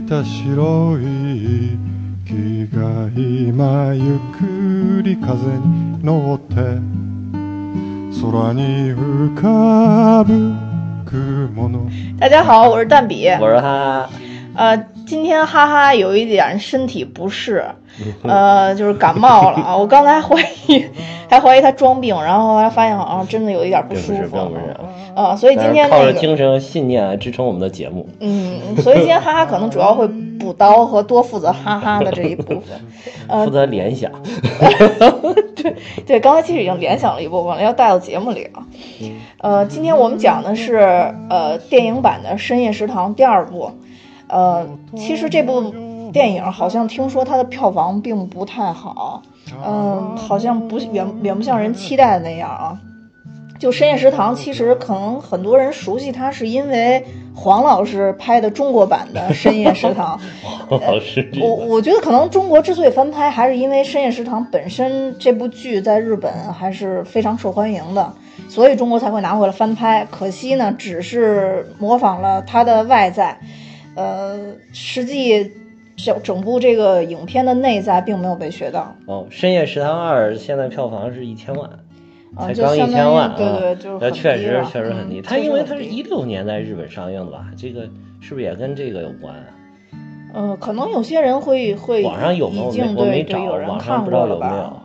が吐いた白い木が今ゆっくり風に乗って空に浮かぶ雲の大家好，我是蛋比。我说哈，呃，今天哈哈有一点身体不适，呃，就是感冒了啊。我刚才还怀疑，还怀疑他装病，然后后来发现好像真的有一点不舒服。并不是并不是 啊，所以今天靠着，精神和信念来支撑我们的节目。嗯，所以今天哈哈可能主要会补刀和多负责哈哈的这一部分。呃负，责联想，对对，刚才其实已经联想了一部分了，要带到节目里啊。呃，今天我们讲的是呃电影版的《深夜食堂》第二部。呃，其实这部电影好像听说它的票房并不太好，嗯、好像不远远不像人期待的那样啊。就《深夜食堂》，其实可能很多人熟悉它，是因为黄老师拍的中国版的《深夜食堂 》。黄老师这我我觉得可能中国之所以翻拍，还是因为《深夜食堂》本身这部剧在日本还是非常受欢迎的，所以中国才会拿回来翻拍。可惜呢，只是模仿了它的外在，呃，实际整整部这个影片的内在并没有被学到哦，《深夜食堂二》现在票房是一千万，啊，才刚一千万，对啊对，就是那确实确实很低。嗯它因为它是一六年在日本上映的吧？这个是不是也跟这个有关啊？呃，可能有些人会会网上有吗我没我没找网上看不知道有没有？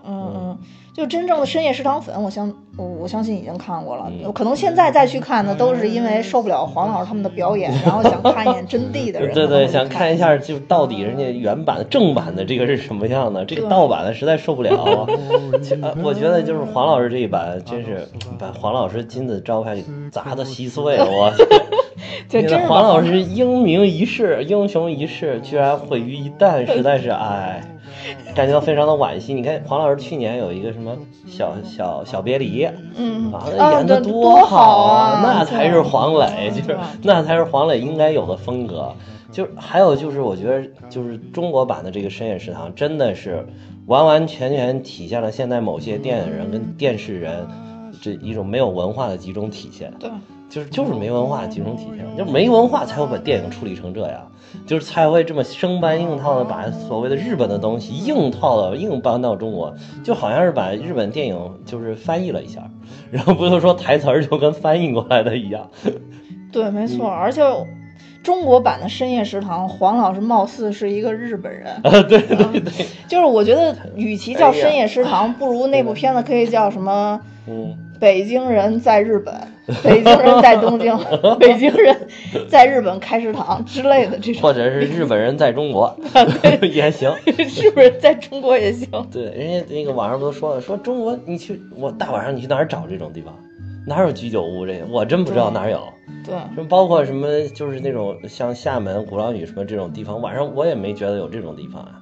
就真正的深夜食堂粉，我相我我相信已经看过了。嗯可能现在再去看呢，都是因为受不了黄老师他们的表演，然后想看一眼真谛的人。对对，想看看一下就到底人家原版正版的这个是什么样的，这个盗版的实在受不了。呃我觉得就是黄老师这一版，真是把黄老师金字招牌给砸的稀碎了。我 对，觉真黄老师英明一世、英雄一世，居然毁于一旦，实在是哎，感觉到非常的惋惜。你看黄老师去年有一个什么小小小别离，嗯完了演的多好啊！那才是黄磊，就是那才是黄磊应该有的风格。就还有就是，我觉得就是中国版的这个深夜食堂，真的是完完全全体现了现在某些电影人跟电视人这一种没有文化的集中体现。对，就是就是没文化集中体现，就是没文化才会把电影处理成这样，就是才会这么生搬硬套的把所谓的日本的东西硬套的硬搬到中国，就好像是把日本电影就是翻译了一下，然后不是说台词儿就跟翻译过来的一样。对，没错，而且。中国版的深夜食堂，黄老师貌似是一个日本人。啊，对对对，就是我觉得，与其叫深夜食堂，不如那部片子可以叫什么？嗯，北京人在日本，北京人在东京，北京人在日本开食堂之类的这种，或者是日本人在中国 也行。是不是在中国也行？对，人家那个网上不都说了，说中国你去我大晚上你去哪儿找这种地方？哪有居酒屋这个？我真不知道哪有。对，什么包括什么，就是那种像厦门、鼓浪屿什么这种地方，晚上我也没觉得有这种地方啊。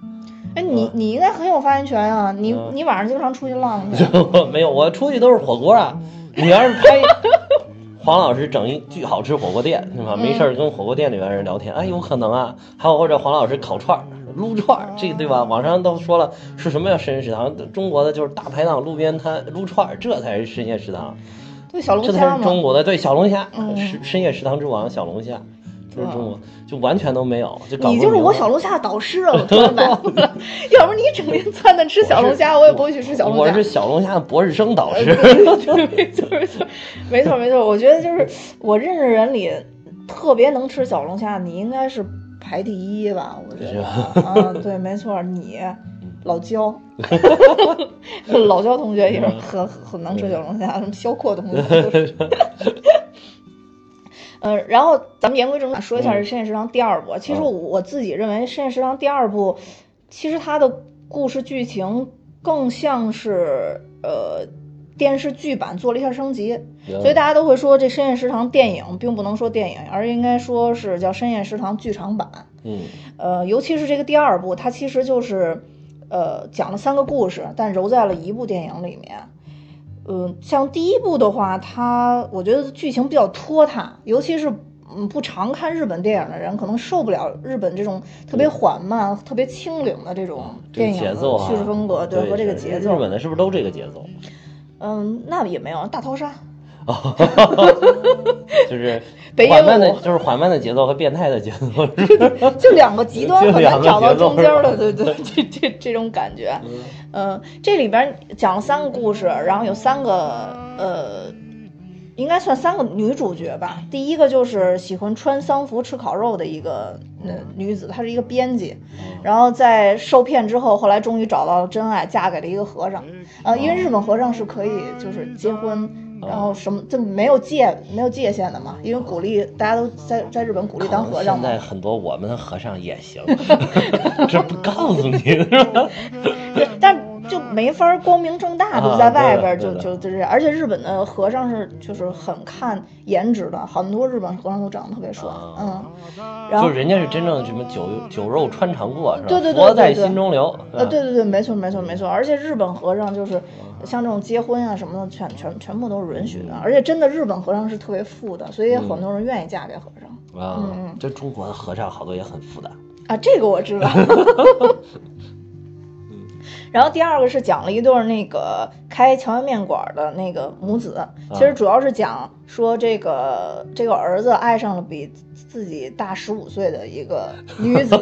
哎，你你应该很有发言权啊！你嗯你晚上经常出去浪去，没有，我出去都是火锅啊。你要是拍 黄老师整一巨好吃火锅店，是吧？没事儿跟火锅店里边人聊天，哎，有可能啊。还有或者黄老师烤串儿、撸串儿，这个对吧？网上都说了是什么叫深夜食堂？中国的就是大排档、路边摊撸串儿，这才是深夜食堂，对小龙这才。是中国的对小龙虾，嗯深深夜食堂之王小龙虾，这是中国，就完全都没有，就搞你就是我小龙虾的导师啊！我突然白悟了，要不你整天撺掇吃小龙虾，我也不会去吃小龙虾我是。小龙虾的博士生导师。对，没错没错，没错没错。我觉得就是我认识人里特别能吃小龙虾，你应该是排第一吧？我觉得啊，对，没错，你老焦，老焦同学也是很很能吃小龙虾，什么肖阔同学都是。呃，然后咱们言归正传，说一下这《深夜食堂》第二部。其实我我自己认为，《深夜食堂》第二部其实它的故事剧情更像是呃电视剧版做了一下升级，所以大家都会说这《深夜食堂》电影并不能说电影，而应该说是叫《深夜食堂》剧场版。嗯。呃，尤其是这个第二部，它其实就是呃讲了三个故事，但揉在了一部电影里面。嗯、像第一部的话，它我觉得剧情比较拖沓，尤其是嗯不常看日本电影的人，可能受不了日本这种特别缓慢、特别轻灵的这种这个电影的节奏，叙事风格，对和这个节奏。日本的是不是都这个节奏？嗯，那也没有大逃杀。哦，就是 北野缓慢的，武就是缓慢的节奏和变态的节奏，就两个极端很难找到中间的，对对，这这这种感觉。嗯，这里边讲了三个故事，然后有三个呃，应该算三个女主角吧。第一个就是喜欢穿丧服吃烤肉的一个呃女子，她是一个编辑，然后在受骗之后，后来终于找到了真爱，嫁给了一个和尚。呃，因为日本和尚是可以就是结婚。然后什么就没有界没有界限的嘛，因为鼓励大家都在在日本鼓励当和尚嘛。现在很多我们的和尚也行，这不告诉你是吧？对，但就没法光明正大的啊在外边就就就这样，而且日本的和尚是就是很看颜值的，很多日本和尚都长得特别帅，啊嗯，然后就人家是真正什么酒酒肉穿肠过，是吧？对对对对对心中留。是吧呃，对对对，没错没错没错，而且日本和尚就是像这种结婚啊什么的，全全全部都是允许的，而且真的日本和尚是特别富的，所以很多人愿意嫁给和尚啊嗯，这中国的和尚好多也很富的。啊，这个我知道。然后第二个是讲了一对儿那个开荞麦面馆的那个母子，其实主要是讲说这个这个儿子爱上了比自己大十五岁的一个女子，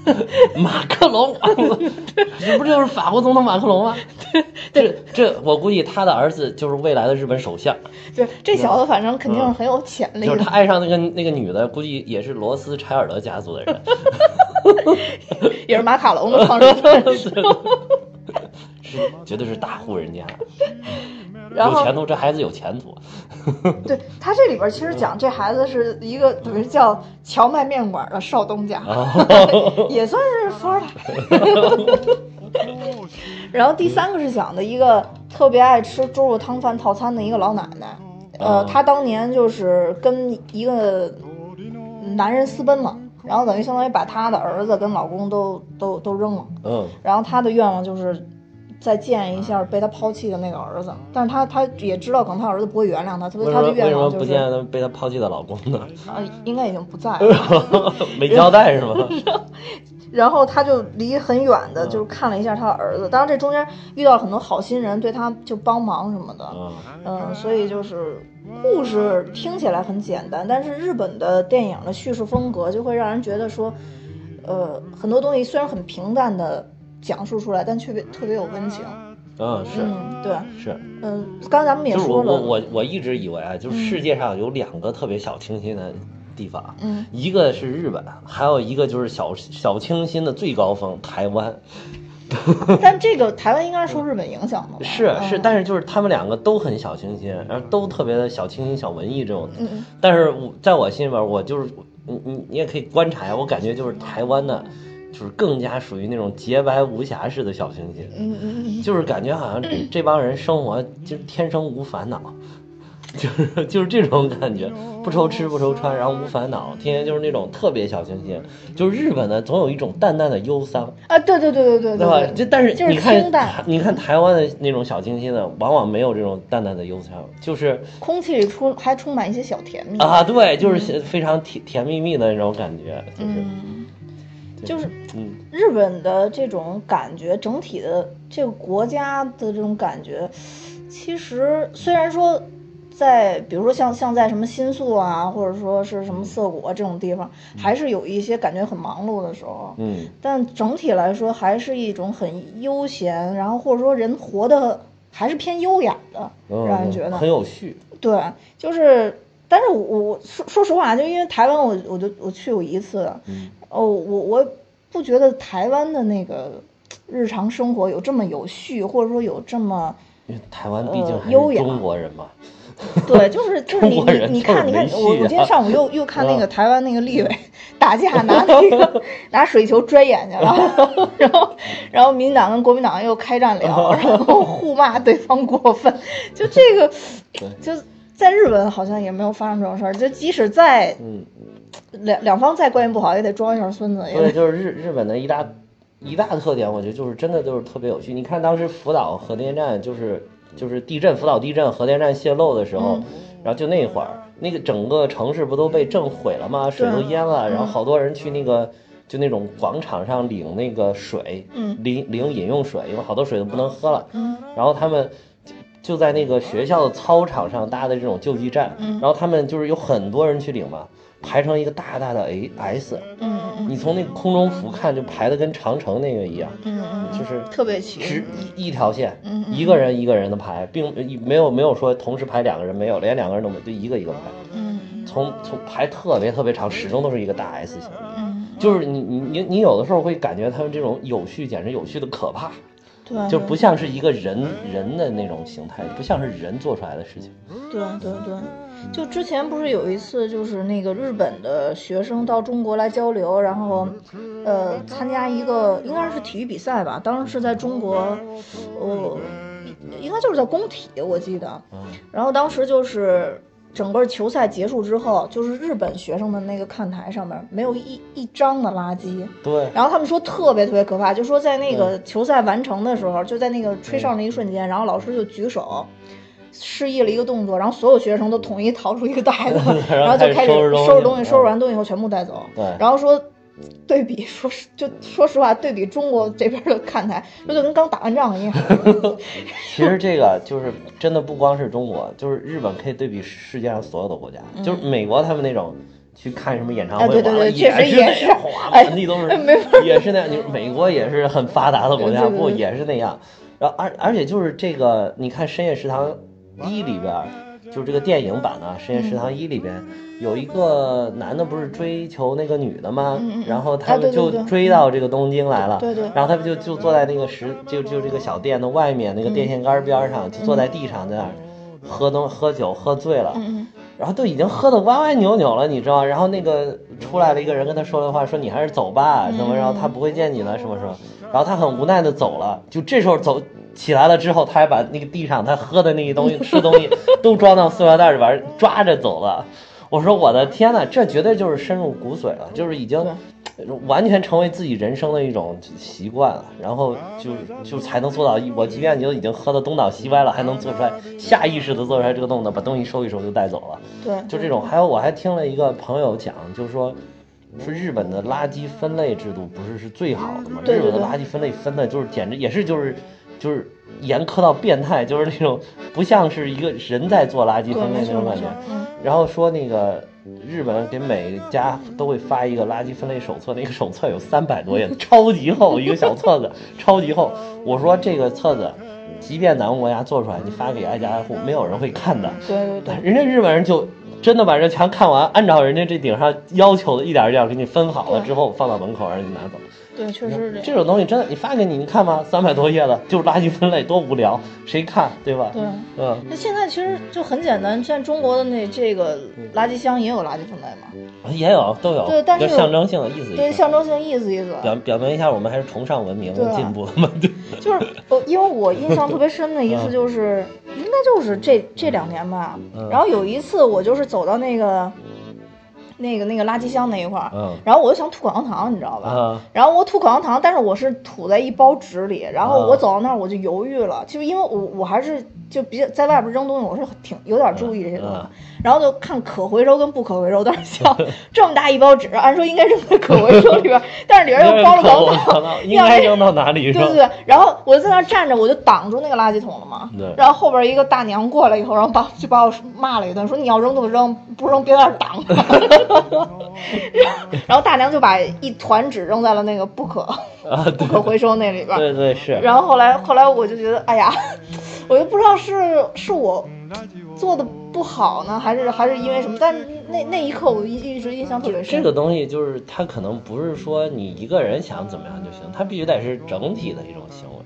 马克龙，这不就是法国总统马克龙吗？这这，我估计他的儿子就是未来的日本首相，就这小子反正肯定是很有潜力的就是他。爱上那个那个女的，估计也是罗斯柴尔德家族的人。也是马卡龙的创始人，是绝对是大户人家，然后有前途，这孩子有前途。对他这里边其实讲这孩子是一个等于叫荞麦面馆的少东家，也算是富二代。然后第三个是讲的一个特别爱吃猪肉汤饭套餐的一个老奶奶，呃，啊她当年就是跟一个男人私奔了，然后等于相当于把她的儿子跟老公都都都扔了，嗯，然后她的愿望就是。再见一下被她抛弃的那个儿子，但是他他也知道可能他儿子不会原谅他，所以他的愿望就是不见被他抛弃的老公呢？啊，应该已经不在了。没交代是吗？然后他就离很远的，就是看了一下他的儿子。当然，这中间遇到了很多好心人，对他就帮忙什么的。嗯嗯，所以就是故事听起来很简单，但是日本的电影的叙事风格就会让人觉得说，呃，很多东西虽然很平淡的讲述出来，但却别特别有温情。嗯，是嗯，对，是，嗯，刚才咱们也就是我说了，我我我一直以为啊，就是世界上有两个特别小清新的地方，嗯，一个是日本，还有一个就是小小清新的最高峰台湾。但这个台湾应该是受日本影响的吧？是是，嗯但是就是他们两个都很小清新，然后都特别的小清新、小文艺这种。嗯嗯但是我在我心里边，我就是你你你也可以观察呀，我感觉就是台湾的，就是更加属于那种洁白无瑕式的小清新，嗯嗯嗯，就是感觉好像这帮人生活就是天生无烦恼。就是就是这种感觉，不愁吃不愁穿，然后无烦恼，天天就是那种特别小清新。就是日本呢，总有一种淡淡的忧伤，啊，对对对对对对吧？对，这但是就是你看你看台湾的那种小清新的，往往没有这种淡淡的忧伤，就是空气里充还充满一些小甜蜜。啊，对，就是非常甜甜蜜蜜的那种感觉，就是嗯，就是嗯。日本的这种感觉，整体的这个国家的这种感觉，其实虽然说在比如说像像在什么新宿啊，或者说是什么涩谷啊这种地方，还是有一些感觉很忙碌的时候。嗯。但整体来说，还是一种很悠闲，然后或者说人活的还是偏优雅的，嗯，让人觉得。很有序。对，就是，但是我我说说实话，就因为台湾我我就我去过一次，嗯哦，我我不觉得台湾的那个日常生活有这么有序，或者说有这么因为台湾毕竟还是呃优雅中国人嘛，对，就是就是你 你你看你看我我今天上午又又看那个嗯。台湾那个立委 打架拿那个 拿水球拽眼睛，了然后然后民党跟国民党又开战了，然后互骂对方过分，就这个就在日本好像也没有发生这种事儿，就即使在嗯，两两方再关系不好，也得装一下孙子，也得所以就是日日本的一大一大特点，我觉得就是真的就是特别有趣。你看当时福岛核电站就是就是地震，福岛地震核电站泄漏的时候，嗯然后就那会儿那个整个城市不都被震毁了吗？水都淹了，嗯然后好多人去那个。就那种广场上领那个水，嗯领领饮用水，因为好多水都不能喝了。嗯然后他们就就在那个学校的操场上搭的这种救济站，嗯然后他们就是有很多人去领嘛，排成一个大大的 A S，嗯嗯你从那个空中俯瞰就排的跟长城那个一样，嗯就是特别齐。直。一一条线，嗯嗯。一个人一个人的排，并没有没有说同时排两个人，没有，连两个人都没有，就一个一个排，嗯从从排特别特别长，始终都是一个大 S 型。嗯，就是你你你你有的时候会感觉他们这种有序简直有序的可怕，对，就不像是一个人人的那种形态，不像是人做出来的事情。对对对，就之前不是有一次，就是那个日本的学生到中国来交流，然后呃参加一个应该是体育比赛吧，当时是在中国，呃，应该就是在工体，我记得。嗯然后当时就是整个球赛结束之后，就是日本学生的那个看台上面没有一一张的垃圾，对，然后他们说特别特别可怕，就说在那个球赛完成的时候，就在那个吹哨那一瞬间，然后老师就举手。示意了一个动作，然后所有学生都统一掏出一个袋子，然后就开始收拾东西收拾完东西以后全部带走。对然后说对比，说实就说实话，对比中国这边的看台，这就跟刚打完仗一样。其实这个就是真的不光是中国，就是日本可以对比世界上所有的国家，就是美国他们那种。去看什么演唱会，对对对确实也也是哎满地都是，没也是那样。你美国也是很发达的国家，不也是那样。然后而而且就是这个，你看《深夜食堂一》里边儿，就是这个电影版的《深夜食堂一》里边有一个男的不是追求那个女的吗？然后啊他们就追到这个东京来了，对对然后他们就就坐在那个石就就这个小店的外面那个电线杆边上，就坐在地上在那儿喝东喝酒喝醉了，嗯然后都已经喝得歪歪扭扭了，你知道？然后那个出来了一个人跟他说的话，说你还是走吧，怎么？然后他不会见你了，什么什么？然后他很无奈的走了。就这时候走起来了之后，他还把那个地上他喝的那些东西、吃东西都装到塑料袋里边，抓着走了。我说我的天呐，这绝对就是深入骨髓了，就是已经完全成为自己人生的一种习惯了，然后就就才能做到，我即便就已经喝的东倒西歪了，还能做出来下意识的做出来这个动作，把东西收一收就带走了。对，就这种，还有我还听了一个朋友讲，就是说，说日本的垃圾分类制度不是是最好的吗？对对日本的垃圾分类分的就是简直也是就是就是严苛到变态，就是那种不像是一个人在做垃圾，分类那种感觉。，嗯，然后说那个日本给每家都会发一个垃圾分类手册，那个手册有三百多页，超级厚一个小册子，超级厚。我说这个册子，即便咱们国家做出来，你发给挨家挨户，没有人会看的。对对对，人家日本人就真的把这墙看完，按照人家这顶上要求的一点儿一点给你分好了之后，放到门口让你拿走。对，确实是这样。这种东西真的，你发给你，你看吗？三百多页的，就是垃圾分类，多无聊，谁看，对吧？对，嗯，那现在其实就很简单，现在中国的那这个垃圾箱也有垃圾分类嘛，也有都有，对但是象征性的意思一对，象征性意思意思。表表明一下我们还是崇尚文明进步的嘛。对，就是我，因为我印象特别深的一次，就是应该就是这这两年吧。嗯然后有一次，我就是走到那个那个那个垃圾箱那一块儿，嗯。然后我就想吐口香糖，你知道吧？啊，然后我吐口香糖，但是我是吐在一包纸里，然后啊我走到那儿我就犹豫了，就因为我我还是就比较在外边扔东西，我是挺有点注意这些东西，嗯然后就看可回收跟不可回收，当时想这么大一包纸，按说应该扔在可回收里边，但是里边又包了口香糖，应该扔到哪里对对？对，然后我就在那儿站着，我就挡住那个垃圾桶了嘛。对然后后边一个大娘过来以后，然后把就把我骂了一顿，说你要扔就扔，不扔别在那儿挡着。然后大娘就把一团纸扔在了那个不可啊，不可回收那里边。对对是。然后后来后来我就觉得，哎呀，我就不知道是是我做的不好呢，还是还是因为什么？但那那一刻我一一直印象特别深。这个东西就是它可能不是说你一个人想怎么样就行，它必须得是整体的一种行为。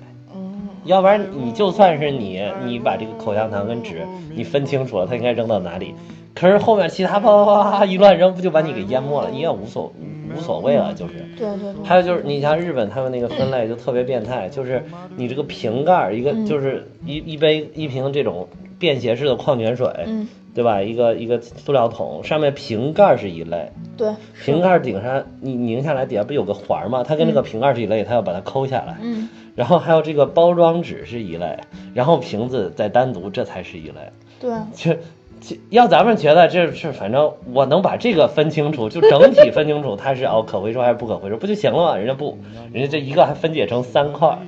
嗯，要不然你就算是你，你把这个口香糖跟纸你分清楚了，它应该扔到哪里，可是后面其他啪啪啪啪一乱扔，不就把你给淹没了？你也无所无所谓了，就是。对对对。还有就是，你像日本他们那个分类就特别变态，就是你这个瓶盖儿一个就是一一杯一瓶这种便携式的矿泉水，嗯，对吧？一个一个塑料桶，上面瓶盖儿是一类，对。瓶盖儿顶上你拧下来底下不有个环儿吗？它跟这个瓶盖儿是一类，它要把它抠下来。嗯，然后还有这个包装纸是一类，然后瓶子再单独，这才是一类。对。这要咱们觉得这是，反正我能把这个分清楚，就整体分清楚，它是哦可回收还是不可回收，不就行了吗？人家不，人家这一个还分解成三块，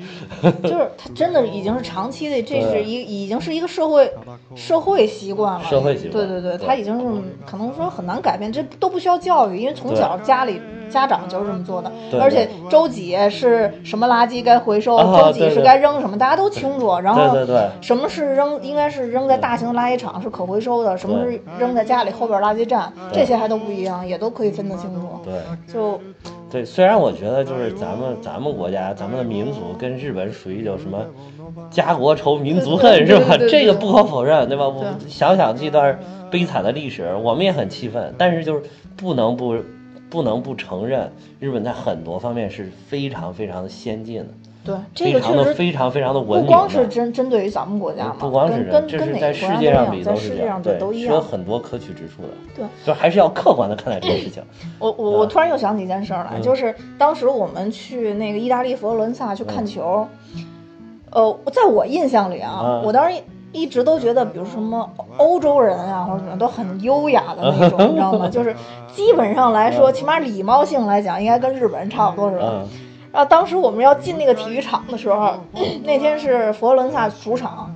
就是它真的已经是长期的，这是一已经是一个社会社会习惯了。社会习惯。对对对，它已经是可能说很难改变，这都不需要教育，因为从小家里家长就是这么做的，而且周几是什么垃圾该回收，周几是该扔什么，大家都清楚。然后对对对，什么是扔，应该是扔在大型垃圾场是可回收的，什么是扔在家里后边垃圾站，这些还都不一样，也都可以分得清楚。对，就对，虽然我觉得就是咱们咱们国家咱们的民族跟日本属于有什么家国仇民族恨是吧？这个不可否认，对吧？我想想这段悲惨的历史，我们也很气愤，但是就是不能不不能不承认，日本在很多方面是非常非常的先进的。对，这个确实非常非常的文明。不光是针针对于咱们国家嘛，不光是跟这是在世界上比都是这样，对，都一样，有很多可取之处的。对，就还是要客观的看待这件事情。我我我突然又想起一件事来，就是当时我们去那个意大利佛罗伦萨去看球，呃，在我印象里啊，我当时一直都觉得，比如什么欧洲人啊或者怎么都很优雅的那种，你知道吗？就是基本上来说，起码礼貌性来讲，应该跟日本人差不多是吧。然后当时我们要进那个体育场的时候，那天是佛罗伦萨主场，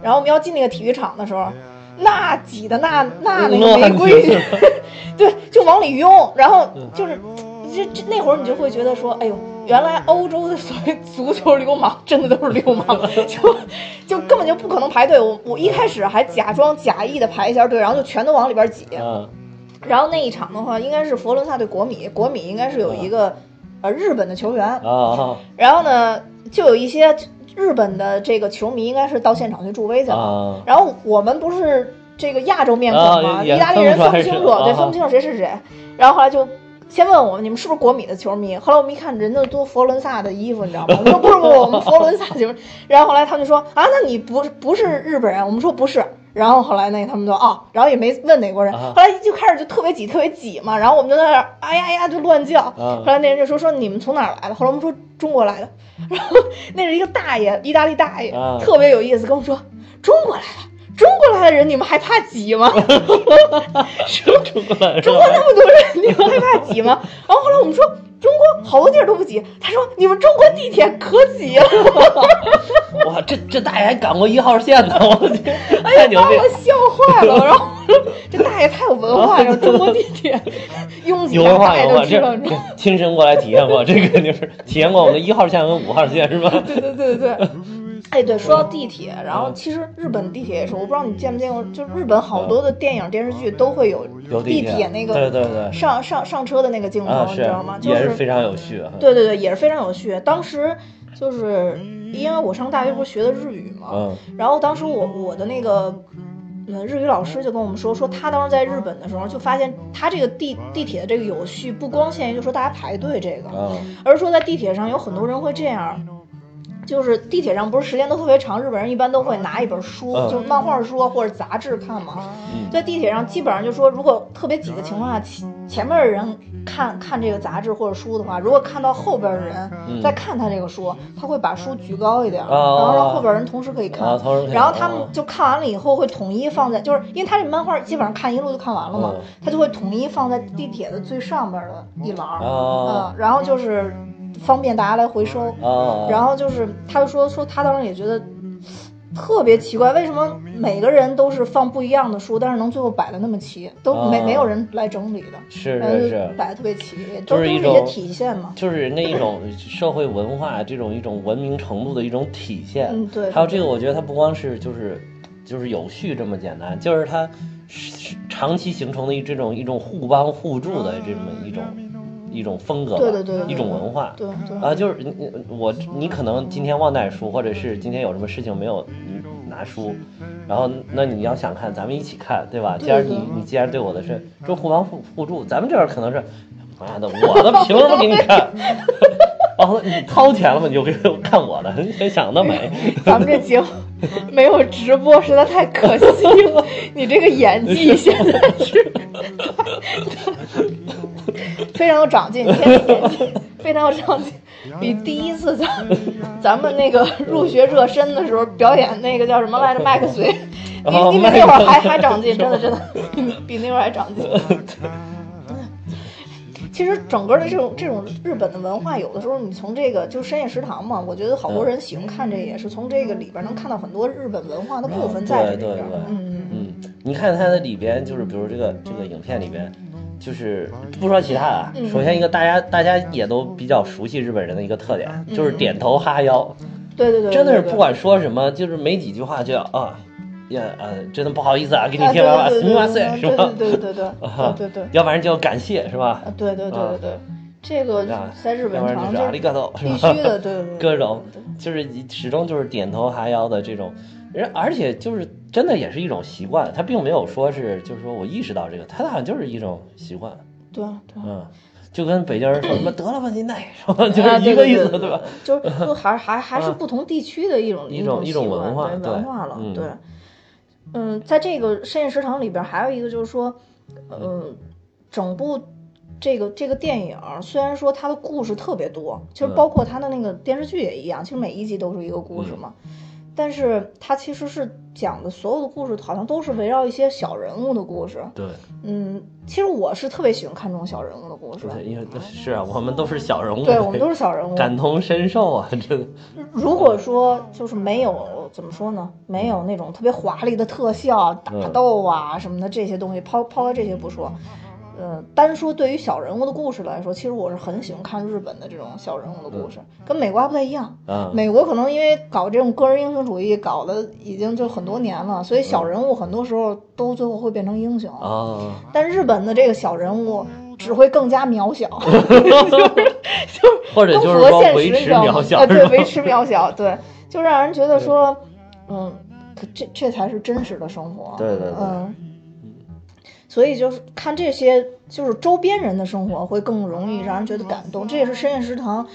然后我们要进那个体育场的时候，那挤的那那那个没规矩，对，就往里拥，然后就是这这那会儿你就会觉得说，哎呦，原来欧洲的所谓足球流氓真的都是流氓，就就根本就不可能排队。我我一开始还假装假意的排一下队，然后就全都往里边挤。然后那一场的话，应该是佛罗伦萨对国米，国米应该是有一个。呃，日本的球员啊，然后呢，就有一些日本的这个球迷，应该是到现场去助威去了。然后我们不是这个亚洲面孔吗？意大利人分不清楚，对，分不清楚谁是谁。然后后来就先问我们，你们是不是国米的球迷？后来我们一看，人家都佛罗伦萨的衣服，你知道吗？我们说不是，不是，我们佛罗伦萨球。然后后来他们就说啊，那你不不是日本人？我们说不是。然后后来那他们就哦，然后也没问哪国人，后来就开始就特别挤，特别挤嘛。然后我们就在那儿哎呀呀就乱叫。后来那人就说说你们从哪儿来的？后来我们说中国来的。然后那是一个大爷，意大利大爷，特别有意思，跟我们说中国来的，中国来的人你们还怕挤吗？说中国来，中国那么多人，你们还怕挤吗？然后后来我们说。中国好多地儿都不挤，他说你们中国地铁可挤了。哇，这这大爷还赶过一号线呢，我天，哎呀，把我笑坏了。然后这大爷太有文化了，中国地铁拥挤，有文化有文化，这亲身过来体验过，这个就是体验过我们的一号线和五号线是吧？对对对对对。哎，对，说到地铁，然后其实日本地铁也是，我不知道你见没见过，就日本好多的电影电视剧都会有地铁那个对对对上上上车的那个镜头，你知道吗？也是非常有序。对对对，也是非常有序。当时就是因为我上大学不是学的日语嘛，然后当时我我的那个日语老师就跟我们说，说他当时在日本的时候就发现，他这个地地铁的这个有序不光限于就说大家排队这个，而是说在地铁上有很多人会这样。就是地铁上不是时间都特别长，日本人一般都会拿一本书，就漫画书或者杂志看嘛。在地铁上基本上就说，如果特别挤的情况下，前前面的人看看这个杂志或者书的话，如果看到后边的人在看他这个书，他会把书举高一点，然后让后边人同时可以看。然后他们就看完了以后会统一放在，就是因为他这漫画基本上看一路就看完了嘛，他就会统一放在地铁的最上边的一栏，嗯，然后就是。方便大家来回收，然后就是，他就说说他当时也觉得特别奇怪，为什么每个人都是放不一样的书，但是能最后摆的那么齐，都没没有人来整理的，是是是，摆的特别齐，都是一些体现嘛，就是那一种社会文化这种一种文明程度的一种体现。嗯，对。还有这个，我觉得它不光是就是就是有序这么简单，就是它长期形成的一这种一种互帮互助的这么一种。一种风格，对对对，一种文化，对对啊，就是你我你可能今天忘带书，或者是今天有什么事情没有拿书，然后那你要想看，咱们一起看，对吧？既然你你既然对我的是就互帮互互助，咱们这儿可能是妈的，我的凭什么给你看？哦，你掏钱了吗？你就给看我的，你想得美。咱们这节目 没有直播，实在太可惜了。你这个演技 现在是。非常有长进，非常有长进。比第一次咱咱们那个入学热身的时候表演那个叫什么来着麦克随，你你比那会儿还还长进，真的真的比比那会儿还长进。其实整个的这种这种日本的文化，有的时候你从这个就是深夜食堂嘛，我觉得好多人喜欢看这个，也是从这个里边能看到很多日本文化的部分在里边。对对对嗯嗯嗯，你看它的里边，就是比如这个这个影片里边，就是不说其他的首先一个大家大家也都比较熟悉日本人的一个特点，就是点头哈腰，对，对对真的是不管说什么，就是没几句话就要啊。呀呃，真的不好意思啊，给你啊添麻烦，对对对すみません，是吧？对对对对对啊对对对要不然就要感谢，是吧？啊，对对对啊对对，这个啊在日本要不然常就是阿里嘎多，是必吧？须的，对对对，各种对就是始终就是点头哈腰的这种，人而且就是真的也是一种习惯，他并没有说是就是说我意识到这个，他好像就是一种习惯，对对。嗯，就跟北京人说什么得了吧你奶是吧，就啊是一个意思，对对对对吧？就是就还还还是啊不同地区的一种一种一种习惯对文化对文化了，嗯对。 嗯，在这个深夜食堂里边还有一个就是说，嗯，整部这个这个电影虽然说它的故事特别多，其实嗯包括它的那个电视剧也一样，其实每一集都是一个故事嘛。但是它其实是讲的所有的故事，好像都是围绕一些小人物的故事。对嗯，其实我是特别喜欢看这种小人物的故事。对，因为是啊，我们都是小人物，对，我们都是小人物。感同身受啊，真的。如果说就是没有怎么说呢，没有那种特别华丽的特效、打嗯。斗啊什么的这些东西，抛抛开这些不说，呃，单说对于小人物的故事来说，其实我是很喜欢看日本的这种小人物的故事，跟美国还不太一样。啊，美国可能因为搞这种个人英雄主义搞的已经就很多年了，所以小人物很多时候都最后会变成英雄。啊，但日本的这个小人物只会更加渺小，就是就合现实，维持你知道吗渺小，啊，对，维持渺小，对，就让人觉得说，嗯，可这这才是真实的生活。对对对嗯。所以就是看这些，就是周边人的生活会更容易让人觉得感动，这也是深夜食堂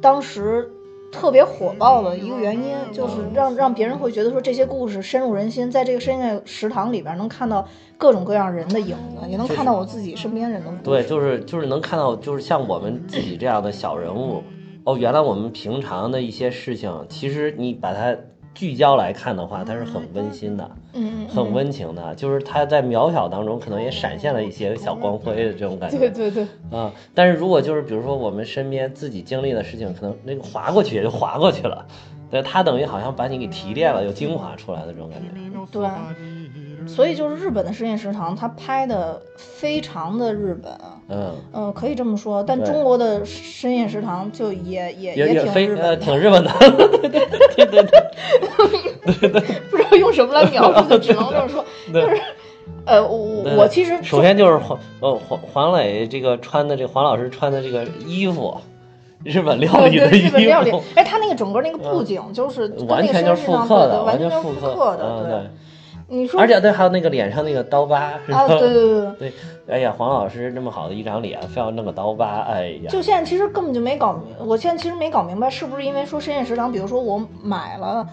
当时特别火爆的一个原因，就是让让别人会觉得说这些故事深入人心，在这个深夜食堂里边能看到各种各样人的影子，也能看到我自己身边人的故事。对，就是就是能看到，就是像我们自己这样的小人物，哦，原来我们平常的一些事情，其实你把它聚焦来看的话，它是很温馨的，嗯，嗯很温情的，就是它在渺小当中可能也闪现了一些小光辉的这种感觉。对对对。啊，但是如果就是比如说我们身边自己经历的事情，可能那个划过去也就划过去了，对，它等于好像把你给提炼了，又精华出来的这种感觉。对，所以就是日本的深夜食堂，它拍的非常的日本，嗯，嗯、可以这么说。但中国的深夜食堂就也也也也挺日本的，挺日本的，对对对对对。不知道用什么来描述，就只能这么说，就是。呃，我对我其实首先就是黄呃黄黄磊这个穿的这个黄老师穿的这个衣服，日本料理的衣日本料理服，，哎，他那个整个那个布景就是完全就是复刻的，完全全复刻的，嗯对。你说而且对，还有那个脸上那个刀疤？啊，对对对对，对，哎呀，黄老师这么好的一张脸，非要弄个刀疤，哎呀，就现在其实根本就没搞明，我现在其实没搞明白，是不是因为说深夜食堂，比如说我买了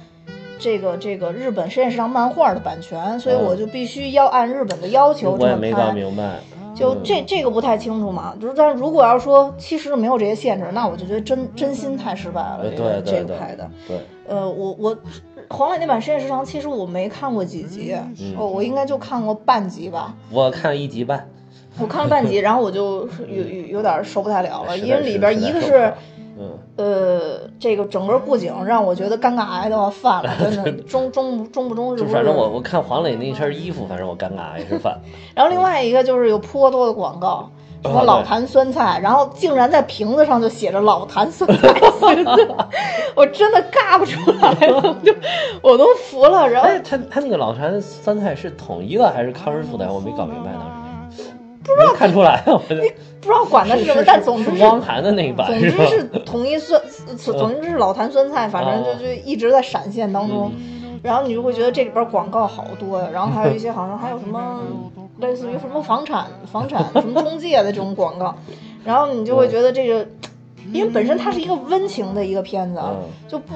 这个这个日本深夜食堂漫画的版权，所以嗯我就必须要按日本的要求这么我也没搞拍。明白。就嗯这这个不太清楚嘛，就是但如果要说其实没有这些限制，那我就觉得真真心太失败了。呃这个对对对这个拍的，对，呃，我我黄磊那版深夜食堂，其实我没看过几集，嗯哦，我应该就看过半集吧。我看了一集半，我看了半集，然后我就有有有点受不太了了，因为里边一个是呃，这个整个布景让我觉得尴尬癌都要犯了，真的 中中中不中日不日。就反正我我看黄磊那身衣服，反正我尴尬癌是犯。然后另外一个就是有颇多的广告，什么啊老坛酸菜，然后竟然在瓶子上就写着老坛酸菜四个字，我真的尬不出来了，就我都服了。然后哎，他他那个老坛酸菜是统一的还是康师傅的？我没搞明白当时。不知道看出来，我觉得不知道管的是什么，但总之是是汪涵的那一版总？之是统一酸，总之是老坛酸菜，反正就啊就一直在闪现当中。然后你就会觉得这里边广告好多呀，然后还有一些好像还有什么类似于什么房产、房产什么中介的这种广告，然后你就会觉得这个，因为本身它是一个温情的一个片子，就不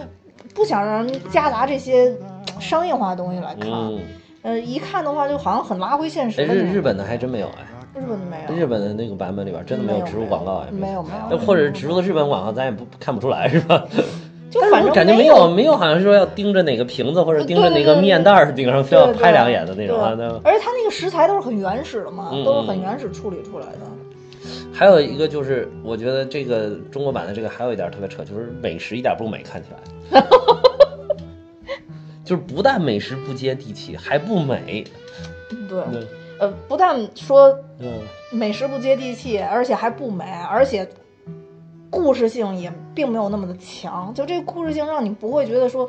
不想让人夹杂这些商业化的东西来看。嗯，呃，一看的话就好像很拉回现实。日日本的还真没有哎。日本的没有，日本的那个版本里边真的没有植入广告，哎没有没有，或者植入的日本广告咱也不看不出来是吧？就反正感觉没有没有，好像说要盯着哪个瓶子或者盯着哪个面袋儿顶上非要拍两眼的那种啊。而且它那个食材都是很原始的嘛，都是很原始处理出来的。还有一个就是，我觉得这个中国版的这个还有一点特别扯，就是美食一点不美，看起来，就是不但美食不接地气，还不美。对，呃，不但说美食不接地气，而且还不美，而且。故事性也并没有那么的强，就这个故事性让你不会觉得说。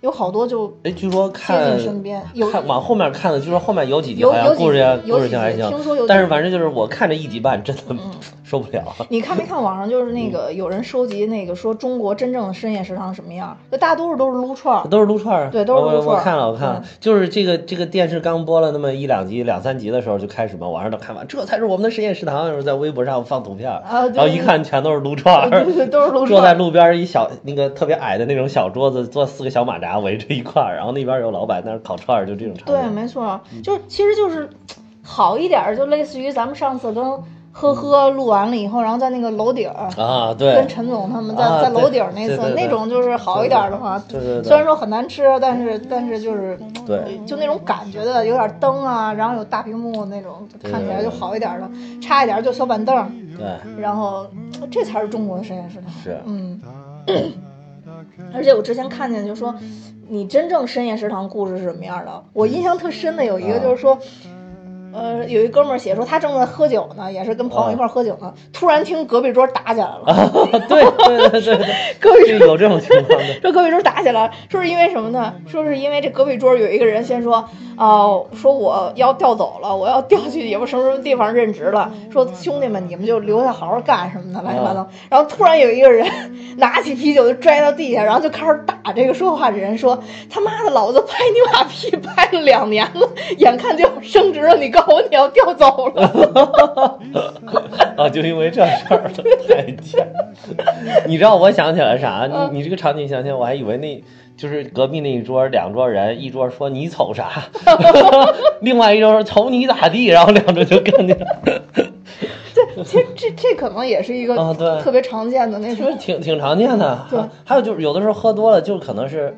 有好多就哎，据说看身边有看往后面看的，据说后面有几集好像故事性故事性还行，听说有，但是反正就是我看这一集半，真的 受不了。你看没看网上就是那个有人收集那个说中国真正的深夜食堂什么样？那大多数都是撸串，都是撸串，对，都是撸串。我看了，我看了，就是这个这个电视刚播了那么一两集、两三集的时候就开始嘛，网上都看完，这才是我们的深夜食堂，然后在微博上放图片，然后一看全都是撸串，都是 撸串。坐在路边一小那个特别矮的那种小桌子，坐四个小马扎围着一块儿。然后那边有老板在那烤串儿，就这种场景。对，没错，就是其实就是好一点，就类似于咱们上次跟呵呵录完了以后，然后在那个楼顶儿啊，对，跟陈总他们在在楼顶儿那次，那种就是好一点的话，对对。虽然说很难吃，但是但是就是对，就那种感觉的，有点灯啊，然后有大屏幕那种，看起来就好一点的，差一点就小板凳。对。然后这才是中国的实验食堂。是。嗯。而且我之前看见就说。你真正深夜食堂故事是什么样的？我印象特深的有一个就是说，呃，有一哥们儿写说他正在喝酒呢，也是跟朋友一块喝酒呢，突然听隔壁桌打起来了。对对对对，隔壁桌有这种情况的。说隔壁桌打起来，说是因为什么呢？说是因为这隔壁桌有一个人先说。哦，说我要调走了，我要调去也不什么什么地方任职了。说兄弟们，你们就留下好好干什么的，乱七八糟。然后突然有一个人 拿起啤酒就摔到地下，然后就开始打这个说话的人，说他妈的，老子拍你马屁拍了两年了，眼看就要升职了，你告诉我你要调走了。啊，就因为这事儿，太贱。你知道我想起来啥？你你这个场景想起来，我还以为那。就是隔壁那一桌两桌人，一桌说你瞅啥，另外一桌说瞅你咋地，然后两桌就跟着。对，其实这这可能也是一个特别常见的那种，挺挺常见的。对，还有就是有的时候喝多了，就可能是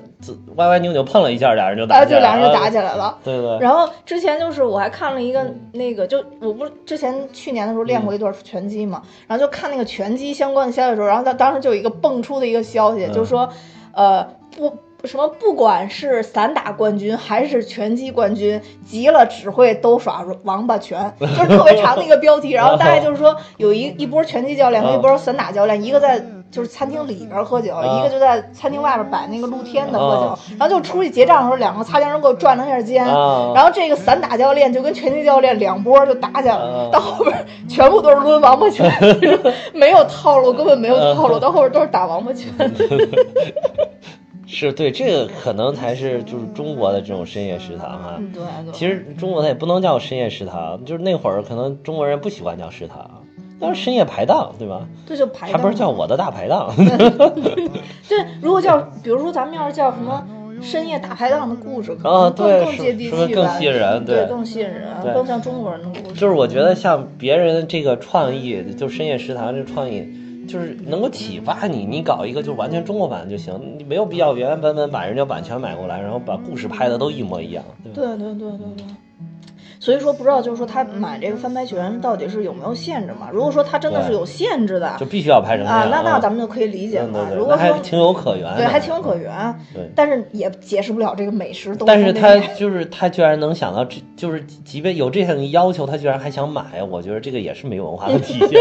歪歪扭扭碰了一下，俩人就打起来了。就俩人就打起来了。对对。然后之前就是我还看了一个那个，就我不是之前去年的时候练过一段拳击嘛，然后就看那个拳击相关的消息的时候，然后他当时就有一个蹦出的一个消息，就说呃不。什么？不管是散打冠军还是拳击冠军，急了只会都耍王八拳，就是特别长的一个标题。然后大概就是说，有一一波拳击教练和一波散打教练，一个在就是餐厅里边喝酒，一个就在餐厅外边摆那个露天的喝酒。然后就出去结账的时候，两个擦肩而过，转了一下肩。然后这个散打教练就跟拳击教练两波就打起来了，到后边全部都是抡王八拳，没有套路，根本没有套路，到后边都是打王八拳。是对，这个可能才是就是中国的这种深夜食堂哈。对对。其实中国它也不能叫深夜食堂，就是那会儿可能中国人不喜欢叫食堂，叫深夜排档，对吧？这就排。还不是叫我的大排档。对，如果叫，比如说咱们要是叫什么深夜大排档的故事，可能更更接地气，更吸引人，对，更吸引人，更像中国人的故事。就是我觉得像别人这个创意，就深夜食堂这创意。就是能够启发你，你搞一个就完全中国版就行，你没有必要原原本本把人家版权买过来，然后把故事拍的都一模一样，对对对对对对。所以说不知道，就是说他买这个翻拍权到底是有没有限制嘛？如果说他真的是有限制的，就必须要拍成啊，那那咱们就可以理解了。如果说情有可原，对，还情有可原。对，但是也解释不了这个美食。但是他就是他居然能想到，就是即便有这样的要求，他居然还想买，我觉得这个也是没文化的体现。